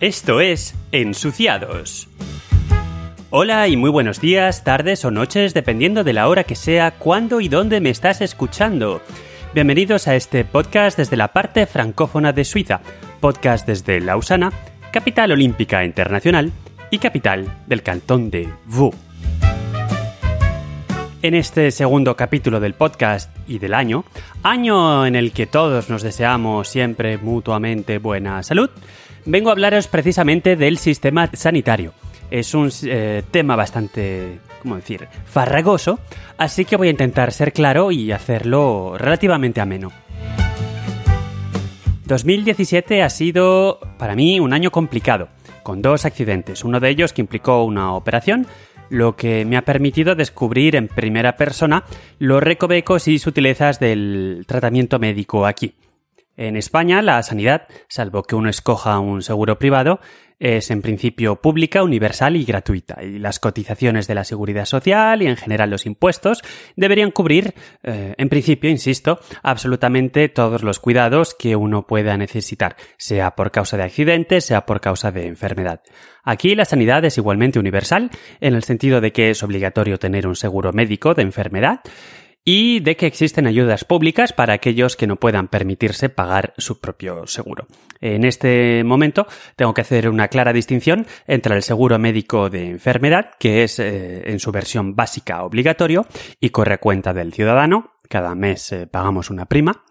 Esto es Ensuciados. Hola y muy buenos días, tardes o noches, dependiendo de la hora que sea, cuándo y dónde me estás escuchando. Bienvenidos a este podcast desde la parte francófona de Suiza, podcast desde Lausana, capital olímpica internacional y capital del cantón de Vaud. En este segundo capítulo del podcast y del año, año en el que todos nos deseamos siempre mutuamente buena salud, vengo a hablaros precisamente del sistema sanitario. Es un eh, tema bastante, ¿cómo decir?, farragoso, así que voy a intentar ser claro y hacerlo relativamente ameno. 2017 ha sido para mí un año complicado, con dos accidentes, uno de ellos que implicó una operación lo que me ha permitido descubrir en primera persona los recovecos y sutilezas del tratamiento médico aquí. En España, la sanidad, salvo que uno escoja un seguro privado, es en principio pública, universal y gratuita, y las cotizaciones de la seguridad social y en general los impuestos deberían cubrir, eh, en principio, insisto, absolutamente todos los cuidados que uno pueda necesitar, sea por causa de accidente, sea por causa de enfermedad. Aquí la sanidad es igualmente universal, en el sentido de que es obligatorio tener un seguro médico de enfermedad, y de que existen ayudas públicas para aquellos que no puedan permitirse pagar su propio seguro. En este momento tengo que hacer una clara distinción entre el seguro médico de enfermedad, que es eh, en su versión básica obligatorio y corre cuenta del ciudadano, cada mes eh, pagamos una prima,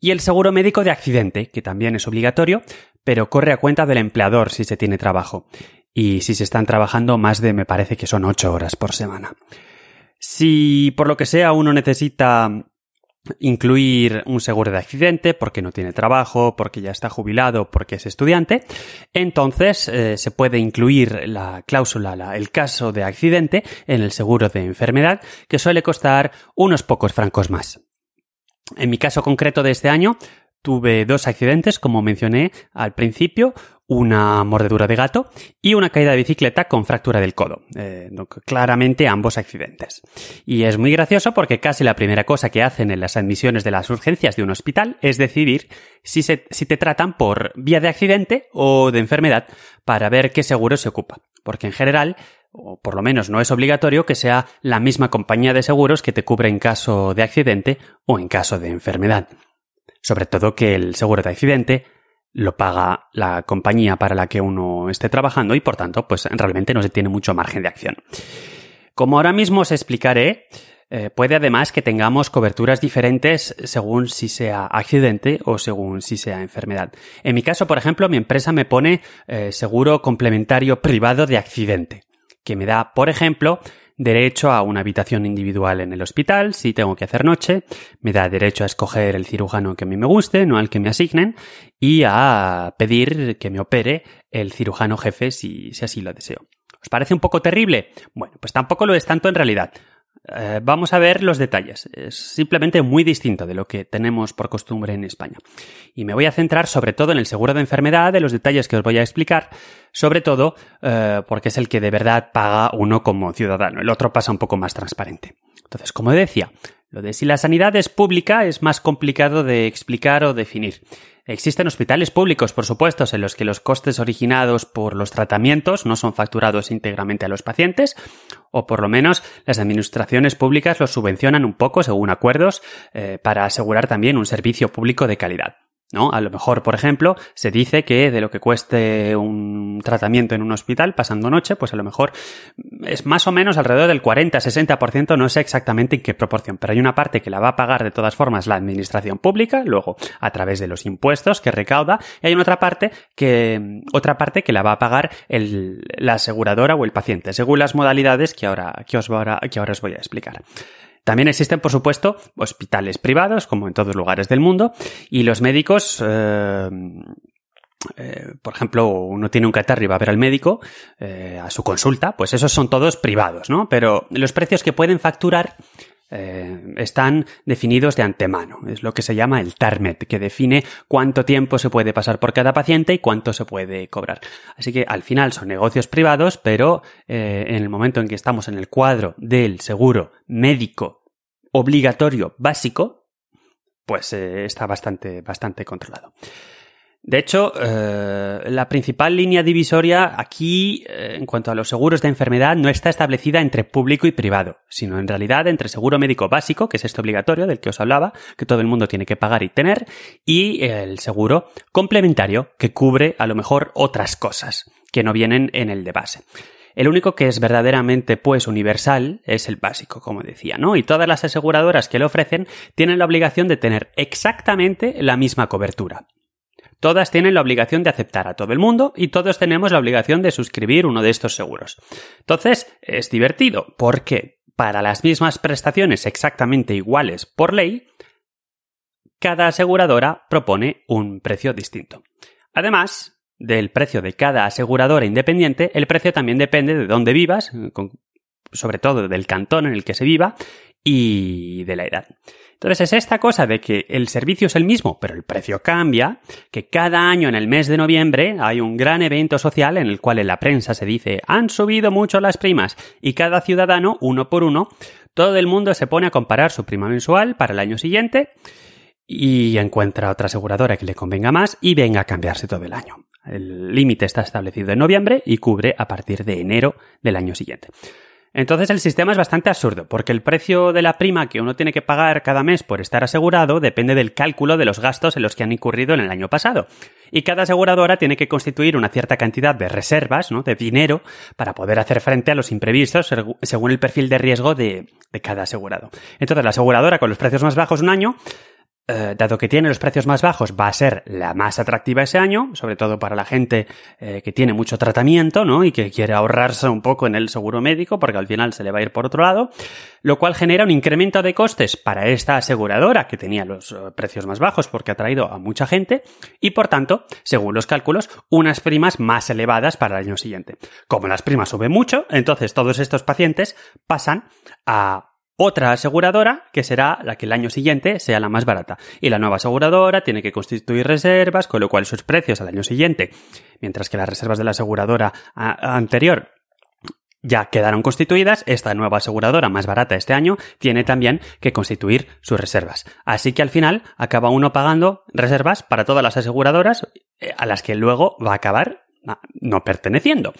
y el seguro médico de accidente, que también es obligatorio, pero corre a cuenta del empleador si se tiene trabajo, y si se están trabajando más de, me parece que son ocho horas por semana. Si por lo que sea uno necesita incluir un seguro de accidente porque no tiene trabajo, porque ya está jubilado, porque es estudiante, entonces eh, se puede incluir la cláusula, el caso de accidente en el seguro de enfermedad, que suele costar unos pocos francos más. En mi caso concreto de este año, tuve dos accidentes, como mencioné al principio, una mordedura de gato y una caída de bicicleta con fractura del codo. Eh, claramente ambos accidentes. Y es muy gracioso porque casi la primera cosa que hacen en las admisiones de las urgencias de un hospital es decidir si, si te tratan por vía de accidente o de enfermedad para ver qué seguro se ocupa. Porque en general o por lo menos no es obligatorio que sea la misma compañía de seguros que te cubre en caso de accidente o en caso de enfermedad. Sobre todo que el seguro de accidente lo paga la compañía para la que uno esté trabajando y por tanto, pues realmente no se tiene mucho margen de acción. Como ahora mismo os explicaré, eh, puede además que tengamos coberturas diferentes según si sea accidente o según si sea enfermedad. En mi caso, por ejemplo, mi empresa me pone eh, seguro complementario privado de accidente, que me da, por ejemplo, derecho a una habitación individual en el hospital si tengo que hacer noche, me da derecho a escoger el cirujano que a mí me guste, no al que me asignen, y a pedir que me opere el cirujano jefe si, si así lo deseo. ¿Os parece un poco terrible? Bueno, pues tampoco lo es tanto en realidad. Eh, vamos a ver los detalles. Es simplemente muy distinto de lo que tenemos por costumbre en España. Y me voy a centrar sobre todo en el seguro de enfermedad, de los detalles que os voy a explicar, sobre todo eh, porque es el que de verdad paga uno como ciudadano. El otro pasa un poco más transparente. Entonces, como decía, lo de si la sanidad es pública es más complicado de explicar o definir. Existen hospitales públicos, por supuesto, en los que los costes originados por los tratamientos no son facturados íntegramente a los pacientes, o por lo menos las administraciones públicas los subvencionan un poco según acuerdos eh, para asegurar también un servicio público de calidad. ¿No? A lo mejor, por ejemplo, se dice que de lo que cueste un tratamiento en un hospital pasando noche, pues a lo mejor es más o menos alrededor del 40-60%, no sé exactamente en qué proporción, pero hay una parte que la va a pagar de todas formas la administración pública, luego a través de los impuestos que recauda, y hay otra parte que, otra parte que la va a pagar el, la aseguradora o el paciente, según las modalidades que ahora, que os, que ahora os voy a explicar. También existen, por supuesto, hospitales privados, como en todos lugares del mundo, y los médicos, eh, eh, por ejemplo, uno tiene un catarro y va a ver al médico eh, a su consulta, pues esos son todos privados, ¿no? Pero los precios que pueden facturar están definidos de antemano. Es lo que se llama el TARMET, que define cuánto tiempo se puede pasar por cada paciente y cuánto se puede cobrar. Así que al final son negocios privados, pero en el momento en que estamos en el cuadro del seguro médico obligatorio básico, pues eh, está bastante, bastante controlado. De hecho, eh, la principal línea divisoria aquí, eh, en cuanto a los seguros de enfermedad, no está establecida entre público y privado, sino en realidad entre seguro médico básico, que es este obligatorio del que os hablaba, que todo el mundo tiene que pagar y tener, y el seguro complementario, que cubre a lo mejor otras cosas que no vienen en el de base. El único que es verdaderamente pues universal es el básico, como decía, ¿no? Y todas las aseguradoras que lo ofrecen tienen la obligación de tener exactamente la misma cobertura. Todas tienen la obligación de aceptar a todo el mundo y todos tenemos la obligación de suscribir uno de estos seguros. Entonces, es divertido porque para las mismas prestaciones exactamente iguales por ley, cada aseguradora propone un precio distinto. Además del precio de cada aseguradora independiente, el precio también depende de dónde vivas, sobre todo del cantón en el que se viva y de la edad. Entonces es esta cosa de que el servicio es el mismo, pero el precio cambia, que cada año en el mes de noviembre hay un gran evento social en el cual en la prensa se dice han subido mucho las primas y cada ciudadano, uno por uno, todo el mundo se pone a comparar su prima mensual para el año siguiente y encuentra otra aseguradora que le convenga más y venga a cambiarse todo el año. El límite está establecido en noviembre y cubre a partir de enero del año siguiente. Entonces el sistema es bastante absurdo, porque el precio de la prima que uno tiene que pagar cada mes por estar asegurado depende del cálculo de los gastos en los que han incurrido en el año pasado. Y cada aseguradora tiene que constituir una cierta cantidad de reservas, ¿no? de dinero, para poder hacer frente a los imprevistos según el perfil de riesgo de, de cada asegurado. Entonces la aseguradora con los precios más bajos un año eh, dado que tiene los precios más bajos, va a ser la más atractiva ese año, sobre todo para la gente eh, que tiene mucho tratamiento, ¿no? Y que quiere ahorrarse un poco en el seguro médico, porque al final se le va a ir por otro lado, lo cual genera un incremento de costes para esta aseguradora que tenía los eh, precios más bajos porque ha traído a mucha gente y por tanto, según los cálculos, unas primas más elevadas para el año siguiente. Como las primas suben mucho, entonces todos estos pacientes pasan a otra aseguradora que será la que el año siguiente sea la más barata. Y la nueva aseguradora tiene que constituir reservas, con lo cual sus precios al año siguiente, mientras que las reservas de la aseguradora anterior ya quedaron constituidas, esta nueva aseguradora más barata este año tiene también que constituir sus reservas. Así que al final acaba uno pagando reservas para todas las aseguradoras eh, a las que luego va a acabar no perteneciendo.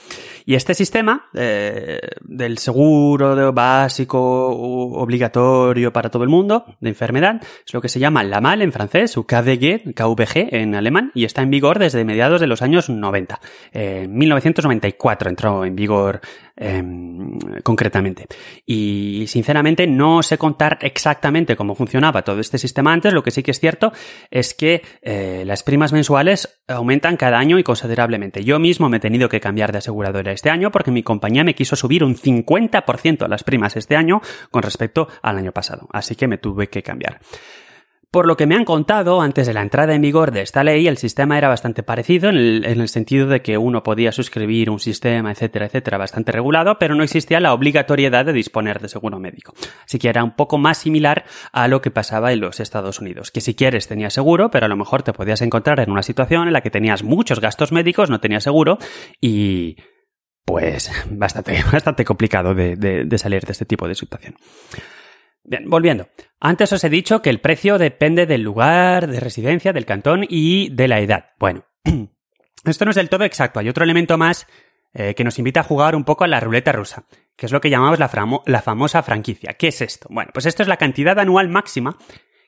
Y este sistema eh, del seguro básico obligatorio para todo el mundo de enfermedad es lo que se llama la MAL en francés o KVG, KVG en alemán y está en vigor desde mediados de los años 90. En 1994 entró en vigor Em, concretamente. Y sinceramente no sé contar exactamente cómo funcionaba todo este sistema antes, lo que sí que es cierto es que eh, las primas mensuales aumentan cada año y considerablemente. Yo mismo me he tenido que cambiar de aseguradora este año porque mi compañía me quiso subir un 50% a las primas este año con respecto al año pasado, así que me tuve que cambiar. Por lo que me han contado, antes de la entrada en vigor de esta ley, el sistema era bastante parecido en el, sentido de que uno podía suscribir un sistema, etcétera, etcétera, bastante regulado, pero no existía la obligatoriedad de disponer de seguro médico. Así que era un poco más similar a lo que pasaba en los Estados Unidos, que si quieres tenías seguro, pero a lo mejor te podías encontrar en una situación en la que tenías muchos gastos médicos, no tenías seguro y pues bastante, bastante complicado de salir de este tipo de situación. Bien, volviendo. Antes os he dicho que el precio depende del lugar de residencia, del cantón y de la edad. Bueno, esto no es del todo exacto. Hay otro elemento más eh, que nos invita a jugar un poco a la ruleta rusa, que es lo que llamamos la, la famosa franquicia. ¿Qué es esto? Bueno, pues esto es la cantidad anual máxima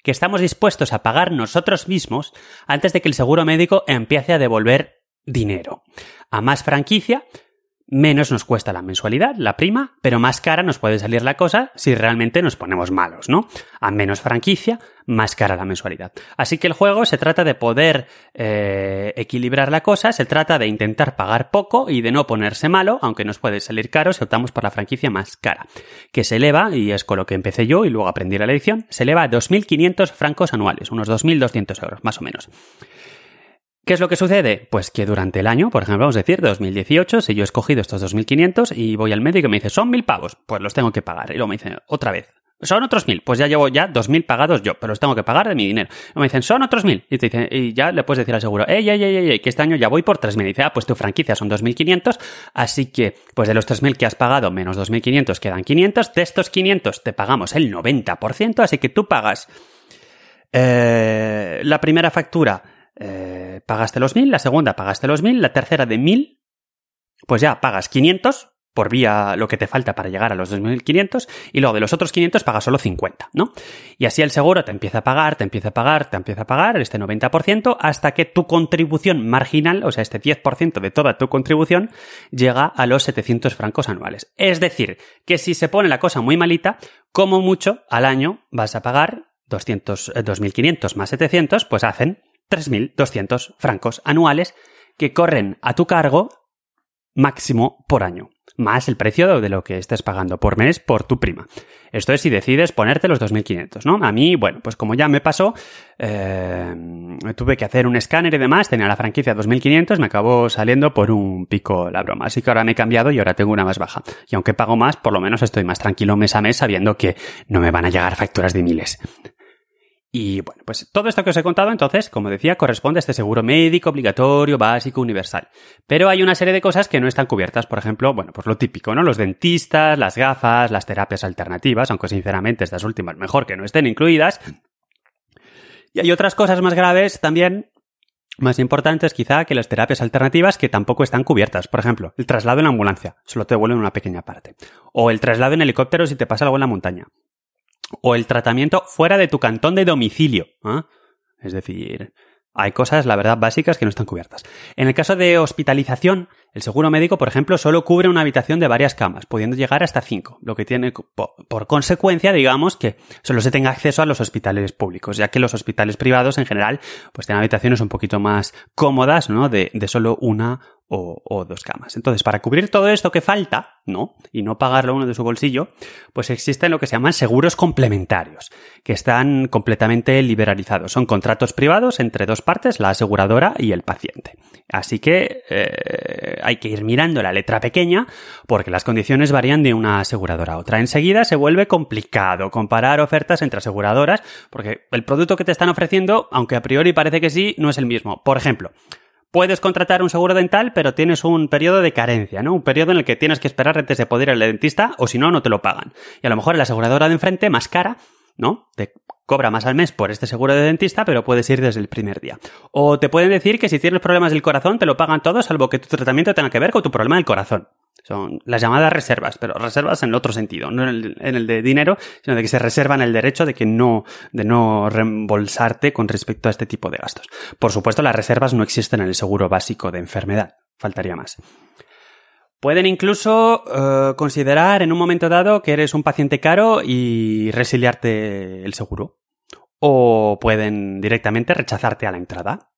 que estamos dispuestos a pagar nosotros mismos antes de que el seguro médico empiece a devolver dinero. A más franquicia, menos nos cuesta la mensualidad, la prima, pero más cara nos puede salir la cosa si realmente nos ponemos malos, ¿no? A menos franquicia, más cara la mensualidad. Así que el juego se trata de poder eh, equilibrar la cosa, se trata de intentar pagar poco y de no ponerse malo, aunque nos puede salir caro si optamos por la franquicia más cara, que se eleva, y es con lo que empecé yo y luego aprendí la lección, se eleva a 2.500 francos anuales, unos 2.200 euros, más o menos. ¿Qué es lo que sucede? Pues que durante el año, por ejemplo, vamos a decir 2018, si yo he escogido estos 2.500 y voy al médico y me dice, son mil pavos, pues los tengo que pagar. Y luego me dicen, otra vez, son otros mil, pues ya llevo ya 2.000 pagados yo, pero los tengo que pagar de mi dinero. Y me dicen, son otros mil. Y, te dicen, y ya le puedes decir al seguro, ey, ey, ey, ey, que este año ya voy por 3.000. Y dice, ah, pues tu franquicia son 2.500, así que, pues de los 3.000 que has pagado menos 2.500 quedan 500. De estos 500 te pagamos el 90%, así que tú pagas eh, la primera factura eh, pagaste los 1000, la segunda pagaste los 1000, la tercera de 1000, pues ya pagas 500 por vía lo que te falta para llegar a los 2.500 y luego de los otros 500 pagas solo 50, ¿no? Y así el seguro te empieza a pagar, te empieza a pagar, te empieza a pagar este 90% hasta que tu contribución marginal, o sea, este 10% de toda tu contribución, llega a los 700 francos anuales. Es decir, que si se pone la cosa muy malita, como mucho al año vas a pagar 200, 2.500 eh, más 700, pues hacen 3.200 francos anuales que corren a tu cargo máximo por año más el precio de lo que estés pagando por mes por tu prima. Esto es si decides ponerte los 2.500, ¿no? A mí, bueno, pues como ya me pasó, eh, tuve que hacer un escáner y demás, tenía la franquicia 2.500, me acabó saliendo por un pico la broma. Así que ahora me he cambiado y ahora tengo una más baja. Y aunque pago más, por lo menos estoy más tranquilo mes a mes sabiendo que no me van a llegar facturas de miles. Y bueno, pues todo esto que os he contado, entonces, como decía, corresponde a este seguro médico obligatorio, básico, universal. Pero hay una serie de cosas que no están cubiertas. Por ejemplo, bueno, pues lo típico, ¿no? Los dentistas, las gafas, las terapias alternativas, aunque sinceramente estas últimas mejor que no estén incluidas. Y hay otras cosas más graves también, más importantes quizá que las terapias alternativas que tampoco están cubiertas. Por ejemplo, el traslado en ambulancia, solo te devuelven una pequeña parte. O el traslado en helicóptero si te pasa algo en la montaña o el tratamiento fuera de tu cantón de domicilio. ¿ah? Es decir, hay cosas, la verdad, básicas que no están cubiertas. En el caso de hospitalización, el seguro médico, por ejemplo, solo cubre una habitación de varias camas, pudiendo llegar hasta cinco, lo que tiene por consecuencia, digamos, que solo se tenga acceso a los hospitales públicos, ya que los hospitales privados en general, pues tienen habitaciones un poquito más cómodas, ¿no? De, de solo una o, dos camas. Entonces, para cubrir todo esto que falta, ¿no? Y no pagarlo uno de su bolsillo, pues existen lo que se llaman seguros complementarios, que están completamente liberalizados. Son contratos privados entre dos partes, la aseguradora y el paciente. Así que eh, hay que ir mirando la letra pequeña porque las condiciones varían de una aseguradora a otra. Enseguida se vuelve complicado comparar ofertas entre aseguradoras porque el producto que te están ofreciendo, aunque a priori parece que sí, no es el mismo. Por ejemplo, puedes contratar un seguro dental, pero tienes un periodo de carencia, ¿no? Un periodo en el que tienes que esperar antes de poder ir al dentista o si no, no te lo pagan. Y a lo mejor la aseguradora de enfrente, más cara, ¿no? Te cobra más al mes por este seguro de dentista, pero puedes ir desde el primer día. O te pueden decir que si tienes problemas del corazón, te lo pagan todo, salvo que tu tratamiento tenga que ver con tu problema del corazón. Son las llamadas reservas, pero reservas en el otro sentido, no en el, en el, de dinero, sino de que se reservan el derecho de que no, de no reembolsarte con respecto a este tipo de gastos. Por supuesto, las reservas no existen en el seguro básico de enfermedad. Faltaría más. Pueden incluso eh, considerar en un momento dado que eres un paciente caro y resiliarte el seguro. O pueden directamente rechazarte a la entrada.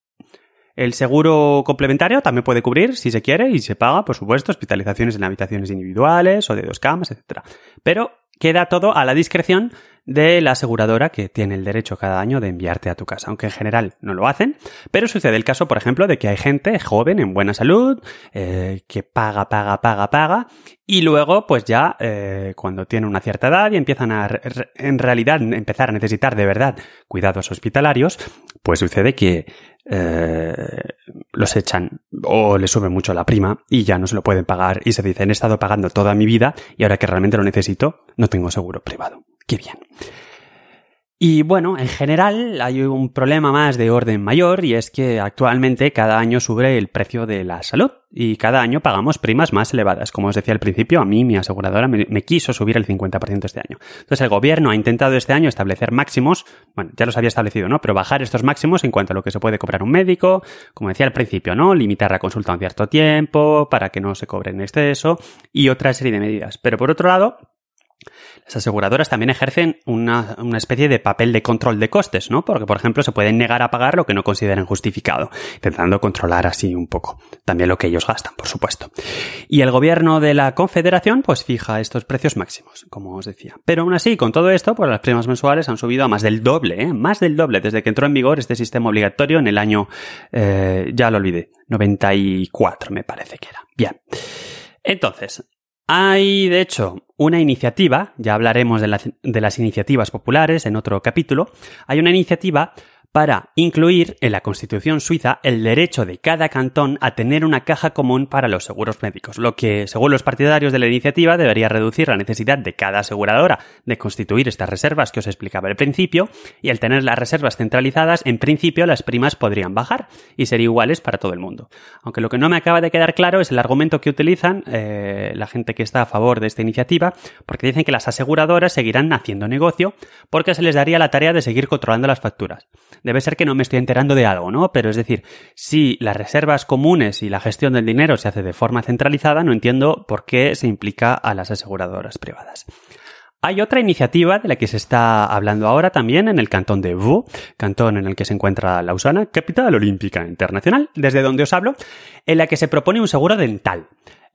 El seguro complementario también puede cubrir, si se quiere, y se paga, por supuesto, hospitalizaciones en habitaciones individuales o de dos camas, etc. Pero queda todo a la discreción de la aseguradora que tiene el derecho cada año de enviarte a tu casa, aunque en general no lo hacen, pero sucede el caso, por ejemplo, de que hay gente joven, en buena salud, eh, que paga, paga, paga, paga, y luego, pues ya, eh, cuando tiene una cierta edad y empiezan a, en realidad, empezar a necesitar de verdad cuidados hospitalarios, pues sucede que eh, los echan o le suben mucho la prima y ya no se lo pueden pagar y se dicen he estado pagando toda mi vida y ahora que realmente lo necesito no tengo seguro privado. Qué bien. Y bueno, en general hay un problema más de orden mayor y es que actualmente cada año sube el precio de la salud y cada año pagamos primas más elevadas. Como os decía al principio, a mí mi aseguradora me, quiso subir el 50% este año. Entonces el gobierno ha intentado este año establecer máximos, bueno, ya los había establecido, ¿no? Pero bajar estos máximos en cuanto a lo que se puede cobrar un médico, como decía al principio, ¿no? Limitar la consulta a un cierto tiempo para que no se cobre en exceso y otra serie de medidas. Pero por otro lado, las aseguradoras también ejercen una, especie de papel de control de costes, ¿no? Porque, por ejemplo, se pueden negar a pagar lo que no consideren justificado, intentando controlar así un poco también lo que ellos gastan, por supuesto. Y el gobierno de la Confederación, pues fija estos precios máximos, como os decía. Pero aún así, con todo esto, pues las primas mensuales han subido a más del doble, ¿eh? Más del doble desde que entró en vigor este sistema obligatorio en el año, eh, ya lo olvidé, 94 me parece que era. Bien. Entonces, hay, de hecho, una iniciativa, ya hablaremos de, las iniciativas populares en otro capítulo, hay una iniciativa para incluir en la Constitución suiza el derecho de cada cantón a tener una caja común para los seguros médicos, lo que, según los partidarios de la iniciativa, debería reducir la necesidad de cada aseguradora de constituir estas reservas que os explicaba al principio, y al tener las reservas centralizadas, en principio las primas podrían bajar y ser iguales para todo el mundo. Aunque lo que no me acaba de quedar claro es el argumento que utilizan eh, la gente que está a favor de esta iniciativa, porque dicen que las aseguradoras seguirán haciendo negocio porque se les daría la tarea de seguir controlando las facturas debe ser que no me estoy enterando de algo, ¿no? Pero es decir, si las reservas comunes y la gestión del dinero se hace de forma centralizada, no entiendo por qué se implica a las aseguradoras privadas. Hay otra iniciativa de la que se está hablando ahora también en el cantón de Vaud, cantón en el que se encuentra Lausana, capital olímpica internacional, desde donde os hablo, en la que se propone un seguro dental.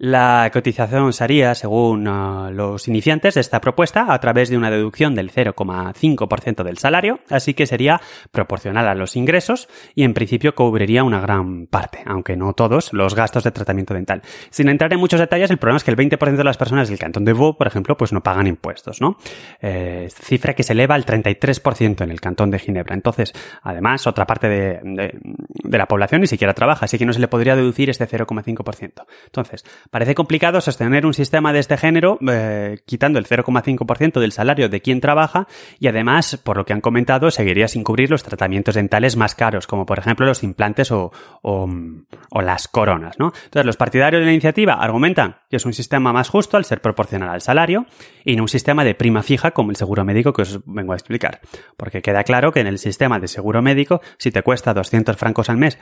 La cotización sería, según uh, los iniciantes de esta propuesta, a través de una deducción del 0,5% del salario, así que sería proporcional a los ingresos y en principio cubriría una gran parte, aunque no todos, los gastos de tratamiento dental. Sin entrar en muchos detalles, el problema es que el 20% de las personas del cantón de Vaud, por ejemplo, pues no pagan impuestos, ¿no? Eh, cifra que se eleva al 33% en el cantón de Ginebra. Entonces, además, otra parte de, de la población ni siquiera trabaja, así que no se le podría deducir este 0,5%. Entonces, Parece complicado sostener un sistema de este género eh, quitando el 0,5% del salario de quien trabaja y además, por lo que han comentado, seguiría sin cubrir los tratamientos dentales más caros, como por ejemplo los implantes o, o, las coronas. ¿no? Entonces, los partidarios de la iniciativa argumentan que es un sistema más justo al ser proporcional al salario y no un sistema de prima fija como el seguro médico que os vengo a explicar. Porque queda claro que en el sistema de seguro médico, si te cuesta 200 francos al mes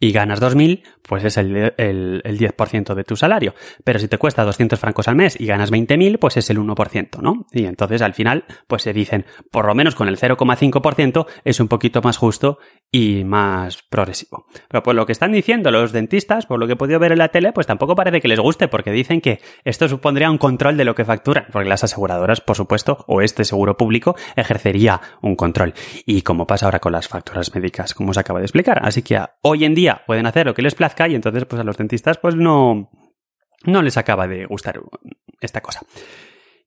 y ganas 2.000, pues es el, el, el 10% de tu salario. Pero si te cuesta 200 francos al mes y ganas 20.000, pues es el 1%, ¿no? Y entonces al final, pues se dicen, por lo menos con el 0,5% es un poquito más justo y más progresivo. Pero por lo que están diciendo los dentistas, por lo que he podido ver en la tele, pues tampoco parece que les guste, porque dicen que esto supondría un control de lo que facturan, porque las aseguradoras, por supuesto, o este seguro público, ejercería un control. Y como pasa ahora con las facturas médicas, como os acabo de explicar. Así que hoy en día pueden hacer lo que les plazca y entonces pues a los dentistas pues no, no les acaba de gustar esta cosa.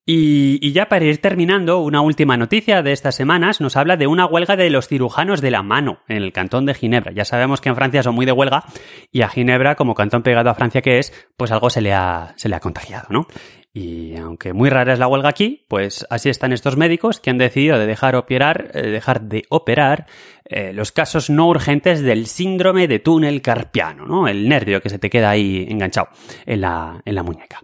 Y, ya para ir terminando, una última noticia de estas semanas nos habla de una huelga de los cirujanos de la mano en el cantón de Ginebra. Ya sabemos que en Francia son muy de huelga y a Ginebra, como cantón pegado a Francia que es, pues algo se le ha, se le ha contagiado, ¿no? Y aunque muy rara es la huelga aquí, pues así están estos médicos que han decidido de dejar, operar, eh, dejar de operar eh, los casos no urgentes del síndrome de túnel carpiano, ¿no? El nervio que se te queda ahí enganchado en la, en la muñeca.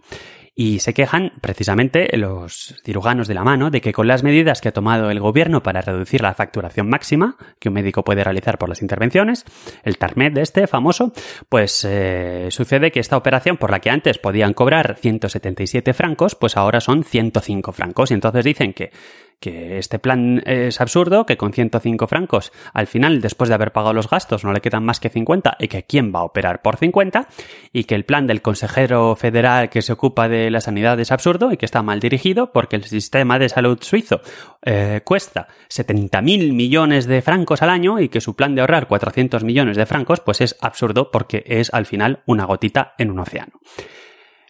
Y se quejan precisamente los cirujanos de la mano de que con las medidas que ha tomado el gobierno para reducir la facturación máxima que un médico puede realizar por las intervenciones, el TARMED de este famoso, pues eh, sucede que esta operación por la que antes podían cobrar 177 francos, pues ahora son 105 francos. Y entonces dicen que que este plan es absurdo, que con 105 francos al final, después de haber pagado los gastos, no le quedan más que 50 y que quién va a operar por 50 y que el plan del consejero federal que se ocupa de la sanidad es absurdo y que está mal dirigido porque el sistema de salud suizo eh, cuesta 70.000 millones de francos al año y que su plan de ahorrar 400 millones de francos pues es absurdo porque es al final una gotita en un océano.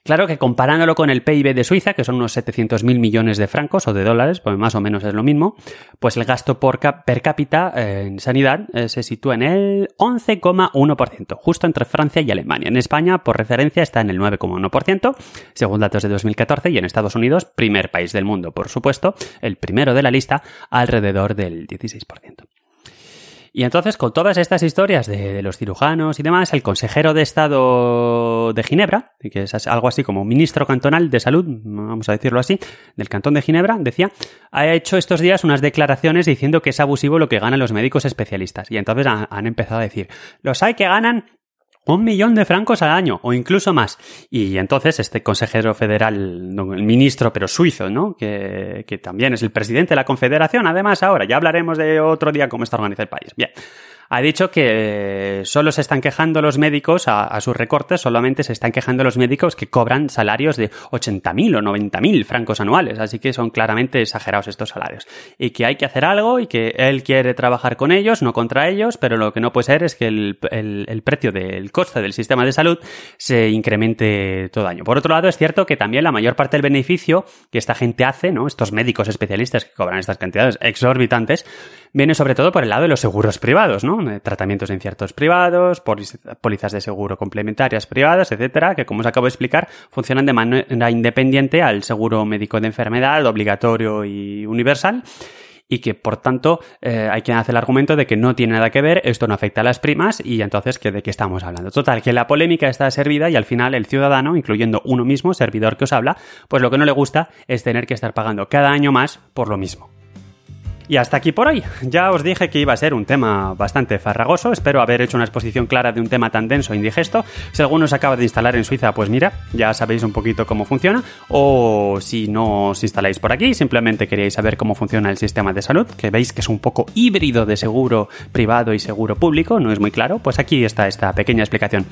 Claro que comparándolo con el PIB de Suiza, que son unos 700.000 millones de francos o de dólares, pues más o menos es lo mismo, pues el gasto por per cápita eh, en sanidad eh, se sitúa en el 11,1%, justo entre Francia y Alemania. En España, por referencia, está en el 9,1%, según datos de 2014, y en Estados Unidos, primer país del mundo, por supuesto, el primero de la lista, alrededor del 16%. Y entonces, con todas estas historias de, los cirujanos y demás, el consejero de Estado de Ginebra, que es algo así como ministro cantonal de salud, vamos a decirlo así, del cantón de Ginebra, decía, ha hecho estos días unas declaraciones diciendo que es abusivo lo que ganan los médicos especialistas. Y entonces han empezado a decir, los hay que ganan un millón de francos al año o incluso más. Y entonces este consejero federal, el ministro, pero suizo, ¿no? Que, que también es el presidente de la confederación, además ahora, ya hablaremos de otro día cómo está organizado el país. Bien ha dicho que solo se están quejando los médicos a, sus recortes, solamente se están quejando los médicos que cobran salarios de 80.000 o 90.000 francos anuales, así que son claramente exagerados estos salarios. Y que hay que hacer algo y que él quiere trabajar con ellos, no contra ellos, pero lo que no puede ser es que el, el precio del coste del sistema de salud se incremente todo año. Por otro lado, es cierto que también la mayor parte del beneficio que esta gente hace, ¿no? Estos médicos especialistas que cobran estas cantidades exorbitantes, viene sobre todo por el lado de los seguros privados, ¿no? Eh, tratamientos de inciertos privados, pólizas de seguro complementarias privadas, etcétera, que como os acabo de explicar, funcionan de manera independiente al seguro médico de enfermedad obligatorio y universal y que por tanto eh, hay quien hace el argumento de que no tiene nada que ver, esto no afecta a las primas y entonces ¿que ¿de qué estamos hablando? Total, que la polémica está servida y al final el ciudadano, incluyendo uno mismo, servidor que os habla, pues lo que no le gusta es tener que estar pagando cada año más por lo mismo. Y hasta aquí por hoy. Ya os dije que iba a ser un tema bastante farragoso. Espero haber hecho una exposición clara de un tema tan denso e indigesto. Si alguno se acaba de instalar en Suiza, pues mira, ya sabéis un poquito cómo funciona. O si no os instaláis por aquí, simplemente queríais saber cómo funciona el sistema de salud, que veis que es un poco híbrido de seguro privado y seguro público, no es muy claro, pues aquí está esta pequeña explicación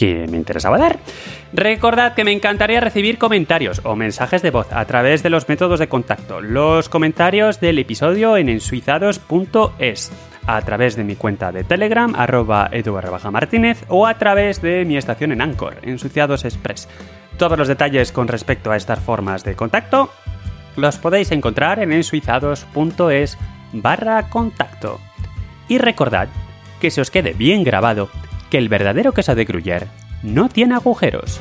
que me interesaba dar. Recordad que me encantaría recibir comentarios o mensajes de voz a través de los métodos de contacto. Los comentarios del episodio en ensuizados.es a través de mi cuenta de Telegram, arroba martínez o a través de mi estación en Anchor, Ensuciados Express. Todos los detalles con respecto a estas formas de contacto los podéis encontrar en ensuizados.es barra contacto. Y recordad que se os quede bien grabado que el verdadero queso de Gruyère no tiene agujeros.